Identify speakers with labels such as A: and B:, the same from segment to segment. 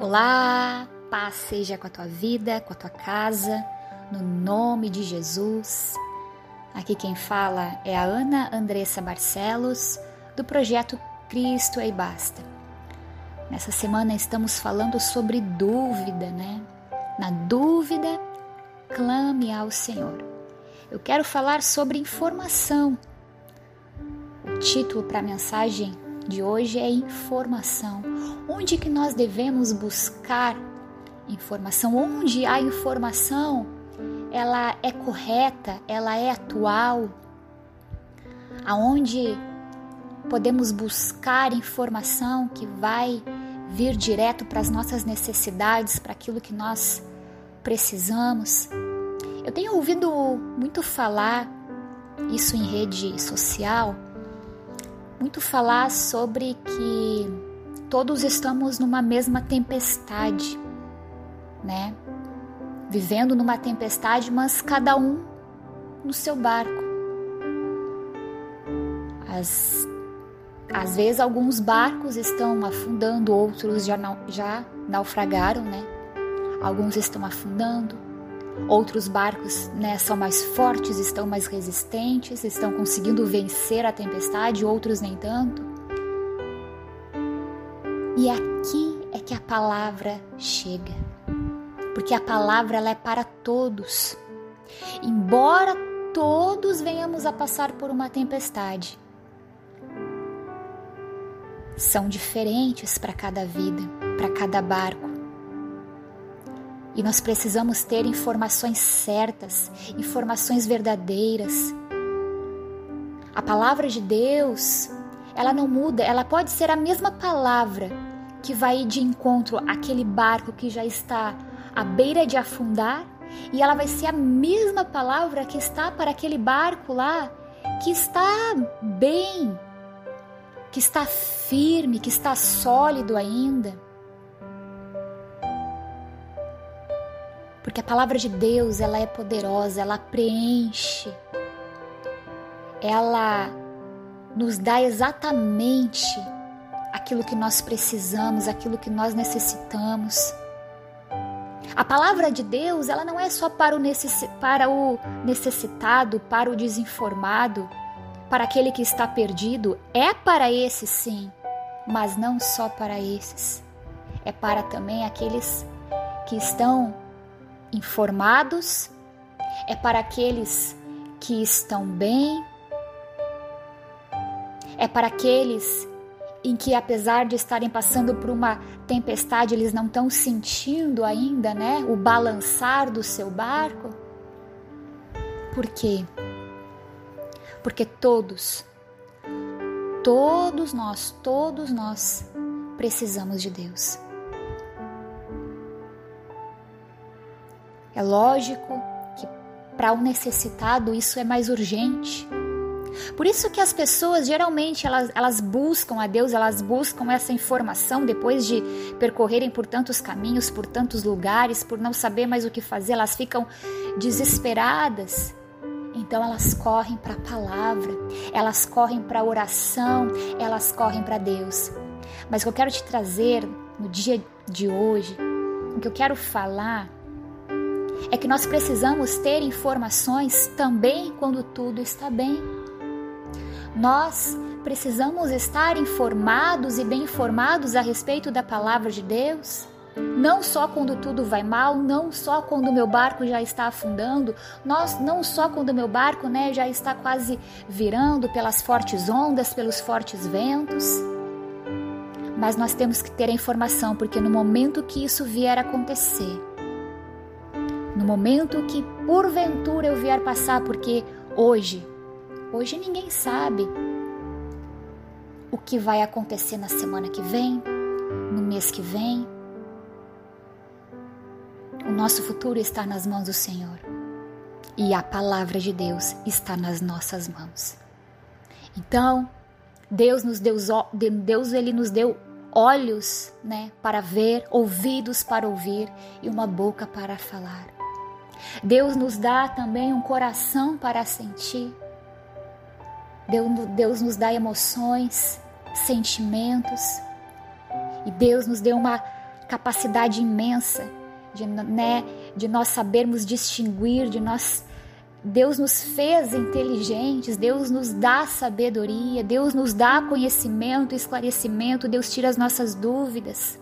A: Olá, paz seja com a tua vida, com a tua casa, no nome de Jesus. Aqui quem fala é a Ana Andressa Barcelos, do projeto Cristo e Basta. Nessa semana estamos falando sobre dúvida, né? Na dúvida, clame ao Senhor. Eu quero falar sobre informação. O título para a mensagem de hoje é informação. Onde que nós devemos buscar informação? Onde a informação ela é correta, ela é atual? Aonde podemos buscar informação que vai vir direto para as nossas necessidades, para aquilo que nós precisamos? Eu tenho ouvido muito falar isso em rede social muito falar sobre que todos estamos numa mesma tempestade, né? Vivendo numa tempestade, mas cada um no seu barco. As, às vezes alguns barcos estão afundando, outros já, já naufragaram, né? Alguns estão afundando, Outros barcos né, são mais fortes, estão mais resistentes, estão conseguindo vencer a tempestade, outros nem tanto. E aqui é que a palavra chega, porque a palavra ela é para todos. Embora todos venhamos a passar por uma tempestade, são diferentes para cada vida, para cada barco. E nós precisamos ter informações certas, informações verdadeiras. A palavra de Deus, ela não muda, ela pode ser a mesma palavra que vai de encontro àquele barco que já está à beira de afundar, e ela vai ser a mesma palavra que está para aquele barco lá que está bem, que está firme, que está sólido ainda. Porque a palavra de Deus, ela é poderosa, ela preenche. Ela nos dá exatamente aquilo que nós precisamos, aquilo que nós necessitamos. A palavra de Deus, ela não é só para o, necess... para o necessitado, para o desinformado, para aquele que está perdido. É para esses, sim, mas não só para esses. É para também aqueles que estão informados, é para aqueles que estão bem, é para aqueles em que apesar de estarem passando por uma tempestade, eles não estão sentindo ainda, né, o balançar do seu barco. Por quê? Porque todos, todos nós, todos nós precisamos de Deus. É lógico que para o um necessitado isso é mais urgente. Por isso que as pessoas geralmente elas, elas buscam a Deus, elas buscam essa informação depois de percorrerem por tantos caminhos, por tantos lugares, por não saber mais o que fazer, elas ficam desesperadas. Então elas correm para a palavra, elas correm para a oração, elas correm para Deus. Mas o que eu quero te trazer no dia de hoje, o que eu quero falar é que nós precisamos ter informações também quando tudo está bem. Nós precisamos estar informados e bem informados a respeito da palavra de Deus. Não só quando tudo vai mal, não só quando meu barco já está afundando, nós não só quando meu barco, né, já está quase virando pelas fortes ondas, pelos fortes ventos. Mas nós temos que ter a informação, porque no momento que isso vier a acontecer, no momento que porventura eu vier passar, porque hoje, hoje ninguém sabe o que vai acontecer na semana que vem, no mês que vem. O nosso futuro está nas mãos do Senhor e a palavra de Deus está nas nossas mãos. Então, Deus nos deu Deus ele nos deu olhos, né, para ver, ouvidos para ouvir e uma boca para falar. Deus nos dá também um coração para sentir. Deus, Deus nos dá emoções, sentimentos. E Deus nos deu uma capacidade imensa de, né, de nós sabermos distinguir, de nós Deus nos fez inteligentes, Deus nos dá sabedoria, Deus nos dá conhecimento, esclarecimento, Deus tira as nossas dúvidas.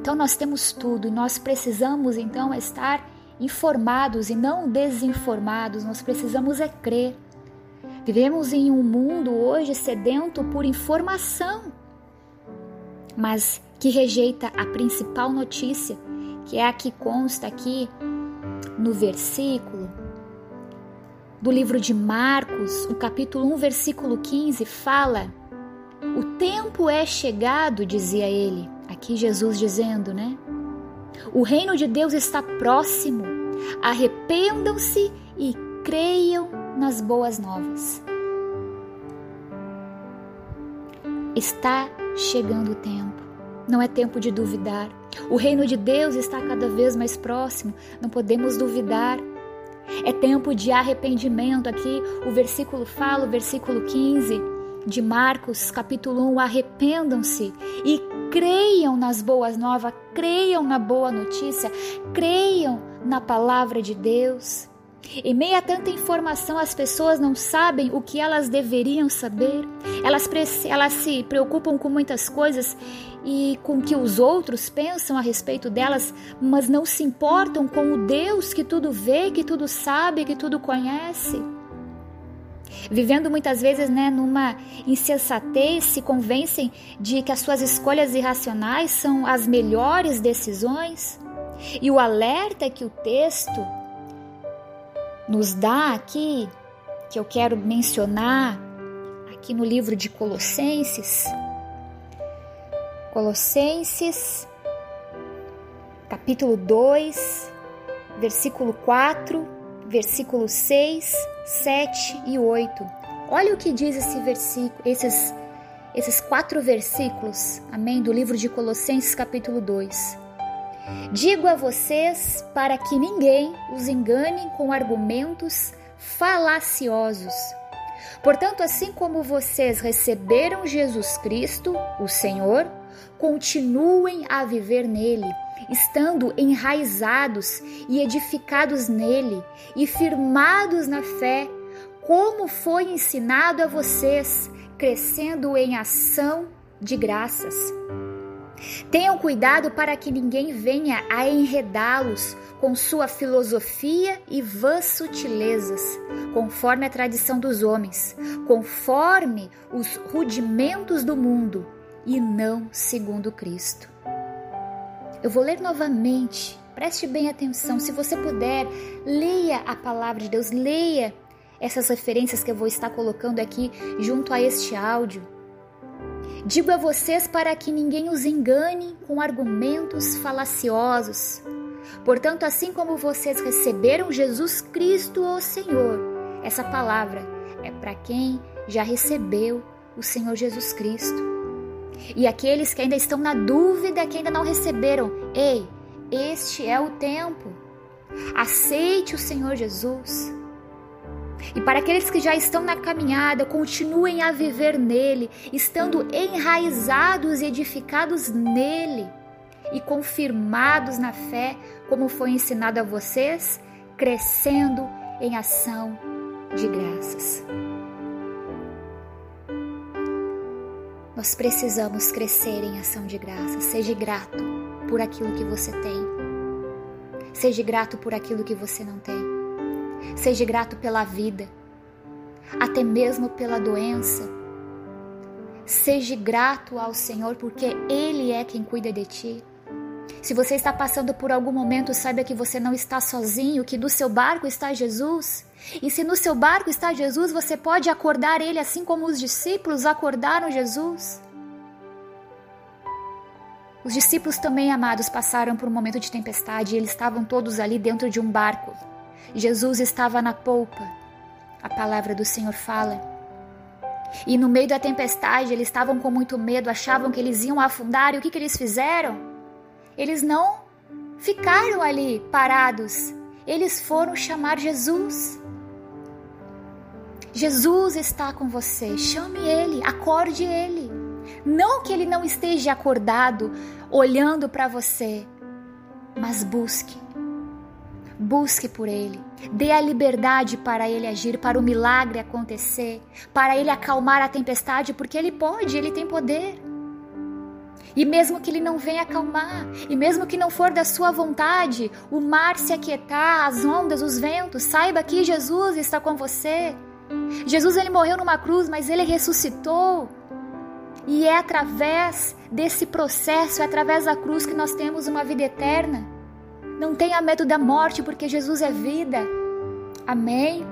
A: Então nós temos tudo e nós precisamos então estar informados e não desinformados, nós precisamos é crer. Vivemos em um mundo hoje sedento por informação, mas que rejeita a principal notícia, que é a que consta aqui no versículo do livro de Marcos, o capítulo 1, versículo 15, fala: O tempo é chegado, dizia ele. Aqui Jesus dizendo, né? O reino de Deus está próximo. Arrependam-se e creiam nas boas novas. Está chegando o tempo. Não é tempo de duvidar. O reino de Deus está cada vez mais próximo. Não podemos duvidar. É tempo de arrependimento. Aqui o versículo fala, o versículo 15 de Marcos, capítulo 1, arrependam-se e creiam nas boas novas, creiam na boa notícia, creiam na palavra de Deus. Em meio a tanta informação, as pessoas não sabem o que elas deveriam saber. Elas, elas se preocupam com muitas coisas e com o que os outros pensam a respeito delas, mas não se importam com o Deus que tudo vê, que tudo sabe, que tudo conhece. Vivendo muitas vezes né, numa insensatez, se convencem de que as suas escolhas irracionais são as melhores decisões. E o alerta que o texto nos dá aqui, que eu quero mencionar aqui no livro de Colossenses. Colossenses, capítulo 2, versículo 4, versículo 6, 7 e 8. Olha o que diz esse versículo, esses, esses quatro versículos, amém, do livro de Colossenses, capítulo 2. Digo a vocês para que ninguém os engane com argumentos falaciosos. Portanto, assim como vocês receberam Jesus Cristo, o Senhor, continuem a viver nele, estando enraizados e edificados nele e firmados na fé, como foi ensinado a vocês, crescendo em ação de graças. Tenham cuidado para que ninguém venha a enredá-los com sua filosofia e vãs sutilezas, conforme a tradição dos homens, conforme os rudimentos do mundo e não segundo Cristo. Eu vou ler novamente, preste bem atenção, se você puder, leia a palavra de Deus, leia essas referências que eu vou estar colocando aqui junto a este áudio. Digo a vocês para que ninguém os engane com argumentos falaciosos. Portanto, assim como vocês receberam Jesus Cristo, o Senhor, essa palavra é para quem já recebeu o Senhor Jesus Cristo. E aqueles que ainda estão na dúvida, que ainda não receberam, ei, este é o tempo. Aceite o Senhor Jesus. E para aqueles que já estão na caminhada, continuem a viver nele, estando enraizados e edificados nele e confirmados na fé, como foi ensinado a vocês, crescendo em ação de graças. Nós precisamos crescer em ação de graças. Seja grato por aquilo que você tem. Seja grato por aquilo que você não tem. Seja grato pela vida, até mesmo pela doença. Seja grato ao Senhor, porque Ele é quem cuida de ti. Se você está passando por algum momento, saiba que você não está sozinho, que do seu barco está Jesus. E se no seu barco está Jesus, você pode acordar ele assim como os discípulos acordaram Jesus. Os discípulos também, amados, passaram por um momento de tempestade e eles estavam todos ali dentro de um barco. Jesus estava na polpa. A palavra do Senhor fala. E no meio da tempestade, eles estavam com muito medo, achavam que eles iam afundar. E o que, que eles fizeram? Eles não ficaram ali parados. Eles foram chamar Jesus. Jesus está com você. Chame ele, acorde ele. Não que ele não esteja acordado, olhando para você, mas busque. Busque por ele. Dê a liberdade para ele agir, para o milagre acontecer, para ele acalmar a tempestade, porque ele pode, ele tem poder. E mesmo que ele não venha acalmar, e mesmo que não for da sua vontade, o mar se aquietar, as ondas, os ventos, saiba que Jesus está com você. Jesus ele morreu numa cruz, mas ele ressuscitou. E é através desse processo, é através da cruz que nós temos uma vida eterna. Não tenha medo da morte, porque Jesus é vida. Amém.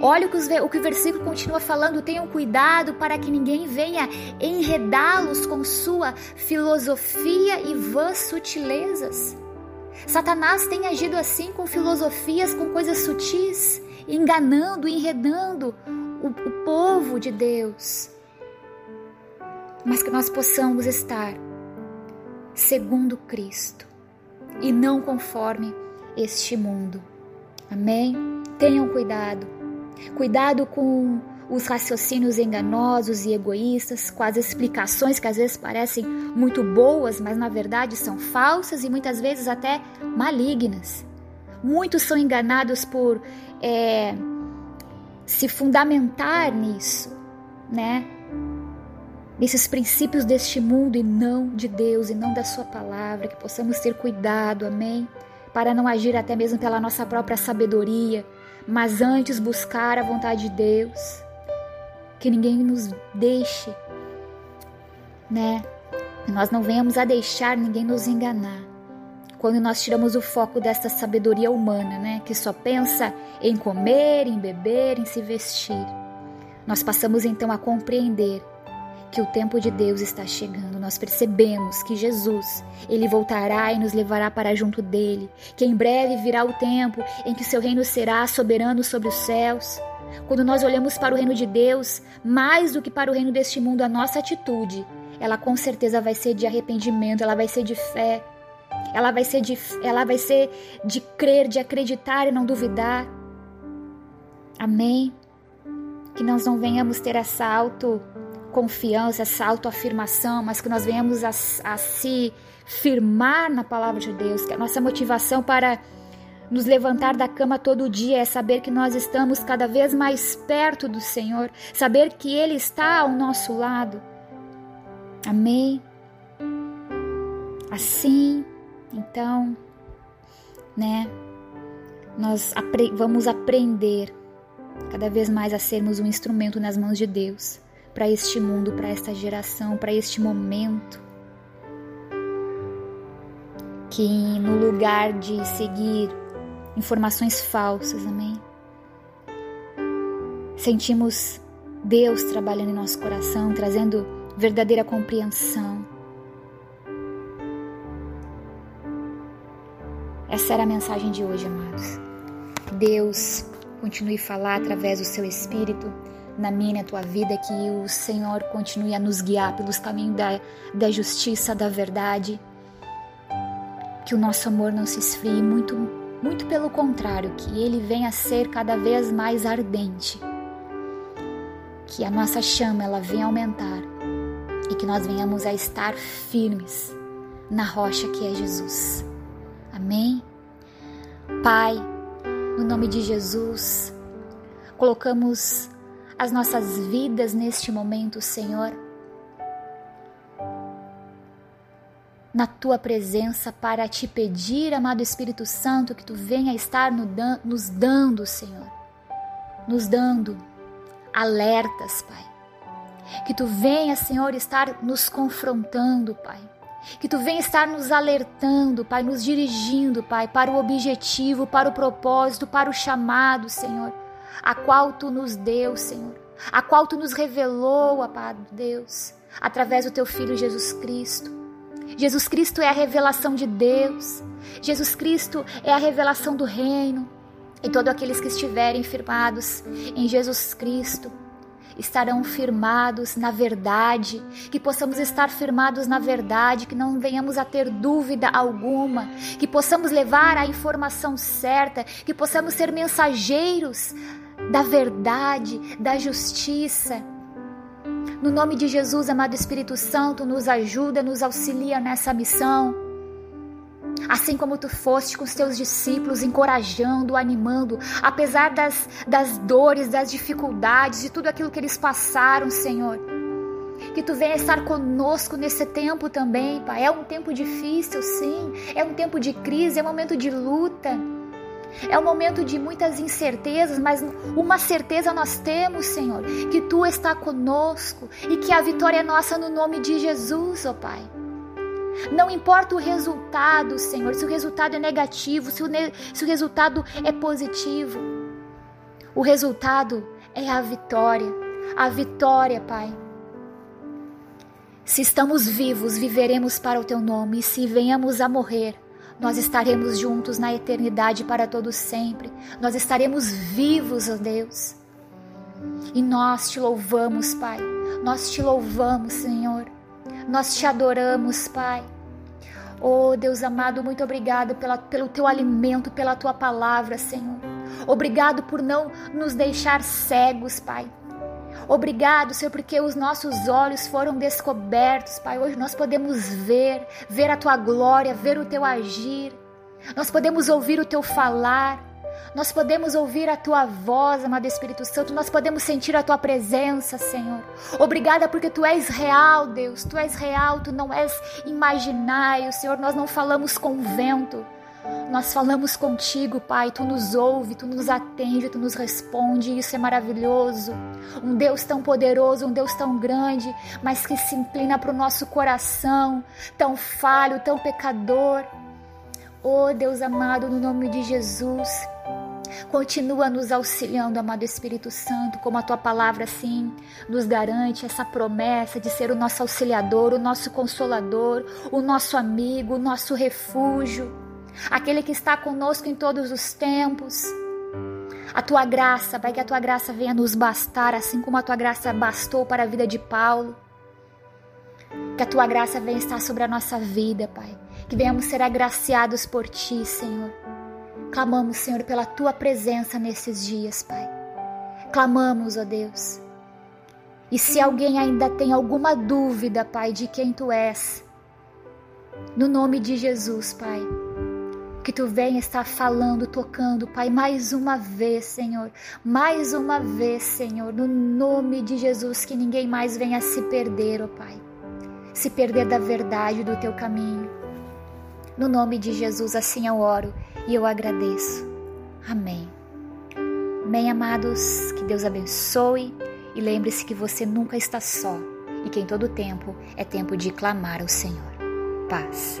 A: Olha o que, o o versículo continua falando: tenham cuidado para que ninguém venha enredá-los com sua filosofia e vãs sutilezas. Satanás tem agido assim com filosofias, com coisas sutis, enganando, enredando o, o povo de Deus. Mas que nós possamos estar segundo Cristo e não conforme este mundo. Amém? Tenham cuidado Cuidado com os raciocínios enganosos e egoístas, com as explicações que às vezes parecem muito boas, mas na verdade são falsas e muitas vezes até malignas. Muitos são enganados por é, se fundamentar nisso, né? Nesses princípios deste mundo e não de Deus e não da Sua palavra, que possamos ter cuidado, amém? Para não agir até mesmo pela nossa própria sabedoria, mas antes buscar a vontade de Deus, que ninguém nos deixe, né? Nós não venhamos a deixar ninguém nos enganar. Quando nós tiramos o foco desta sabedoria humana, né, que só pensa em comer, em beber, em se vestir, nós passamos então a compreender que o tempo de Deus está chegando. Nós percebemos que Jesus, ele voltará e nos levará para junto dele, que em breve virá o tempo em que seu reino será soberano sobre os céus. Quando nós olhamos para o reino de Deus, mais do que para o reino deste mundo, a nossa atitude, ela com certeza vai ser de arrependimento, ela vai ser de fé. Ela vai ser de ela vai ser de crer, de acreditar e não duvidar. Amém. Que nós não venhamos ter essa auto confiança, essa autoafirmação, mas que nós venhamos a, a se firmar na palavra de Deus, que a nossa motivação para nos levantar da cama todo dia é saber que nós estamos cada vez mais perto do Senhor, saber que Ele está ao nosso lado. Amém? Assim, então, né, nós apre vamos aprender cada vez mais a sermos um instrumento nas mãos de Deus para este mundo, para esta geração, para este momento. Que no lugar de seguir informações falsas, amém? Sentimos Deus trabalhando em nosso coração, trazendo verdadeira compreensão. Essa era a mensagem de hoje, amados. Deus continue a falar através do seu Espírito na minha e na tua vida, que o Senhor continue a nos guiar pelos caminhos da, da justiça, da verdade. Que o nosso amor não se esfrie, muito, muito pelo contrário, que ele venha a ser cada vez mais ardente. Que a nossa chama ela venha aumentar e que nós venhamos a estar firmes na rocha que é Jesus. Amém? Pai, no nome de Jesus, colocamos as nossas vidas neste momento, Senhor. Na tua presença para te pedir, amado Espírito Santo, que tu venha estar nos dando, Senhor, nos dando alertas, Pai. Que tu venha, Senhor, estar nos confrontando, Pai. Que tu venha estar nos alertando, Pai, nos dirigindo, Pai, para o objetivo, para o propósito, para o chamado, Senhor a qual tu nos deu, Senhor, a qual tu nos revelou, amado Deus, através do teu filho Jesus Cristo. Jesus Cristo é a revelação de Deus. Jesus Cristo é a revelação do reino. E todos aqueles que estiverem firmados em Jesus Cristo estarão firmados na verdade, que possamos estar firmados na verdade, que não venhamos a ter dúvida alguma, que possamos levar a informação certa, que possamos ser mensageiros da verdade, da justiça. No nome de Jesus, amado Espírito Santo, nos ajuda, nos auxilia nessa missão. Assim como tu foste com os teus discípulos, encorajando, animando, apesar das, das dores, das dificuldades, de tudo aquilo que eles passaram, Senhor. Que tu venha estar conosco nesse tempo também, Pai. É um tempo difícil, sim. É um tempo de crise, é um momento de luta. É um momento de muitas incertezas, mas uma certeza nós temos, Senhor, que Tu está conosco e que a vitória é nossa no nome de Jesus, ó oh Pai. Não importa o resultado, Senhor, se o resultado é negativo, se o, se o resultado é positivo. O resultado é a vitória. A vitória, Pai. Se estamos vivos, viveremos para o Teu nome, e se venhamos a morrer, nós estaremos juntos na eternidade para todos sempre. Nós estaremos vivos, ó Deus. E nós te louvamos, Pai. Nós te louvamos, Senhor. Nós te adoramos, Pai. Oh, Deus amado, muito obrigado pela, pelo teu alimento, pela tua palavra, Senhor. Obrigado por não nos deixar cegos, Pai. Obrigado, Senhor, porque os nossos olhos foram descobertos, Pai. Hoje nós podemos ver, ver a tua glória, ver o teu agir. Nós podemos ouvir o teu falar. Nós podemos ouvir a tua voz, amado Espírito Santo. Nós podemos sentir a tua presença, Senhor. Obrigada porque tu és real, Deus. Tu és real, tu não és imaginário, Senhor. Nós não falamos com vento. Nós falamos contigo, Pai, tu nos ouve, tu nos atende, tu nos responde, isso é maravilhoso. Um Deus tão poderoso, um Deus tão grande, mas que se inclina para o nosso coração, tão falho, tão pecador. Oh Deus amado, no nome de Jesus, Continua nos auxiliando, amado Espírito Santo, como a tua palavra assim nos garante essa promessa de ser o nosso auxiliador, o nosso consolador, o nosso amigo, o nosso refúgio aquele que está conosco em todos os tempos. A tua graça, Pai, que a tua graça venha nos bastar, assim como a tua graça bastou para a vida de Paulo. Que a tua graça venha estar sobre a nossa vida, Pai. Que venhamos ser agraciados por ti, Senhor. Clamamos, Senhor, pela tua presença nesses dias, Pai. Clamamos, ó Deus. E se alguém ainda tem alguma dúvida, Pai, de quem tu és, no nome de Jesus, Pai que tu venha estar falando, tocando, Pai, mais uma vez, Senhor, mais uma vez, Senhor, no nome de Jesus, que ninguém mais venha se perder, ó oh Pai, se perder da verdade do teu caminho. No nome de Jesus, assim eu oro e eu agradeço. Amém. Amém, amados, que Deus abençoe e lembre-se que você nunca está só e que em todo tempo é tempo de clamar ao Senhor. Paz.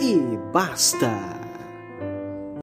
B: e basta.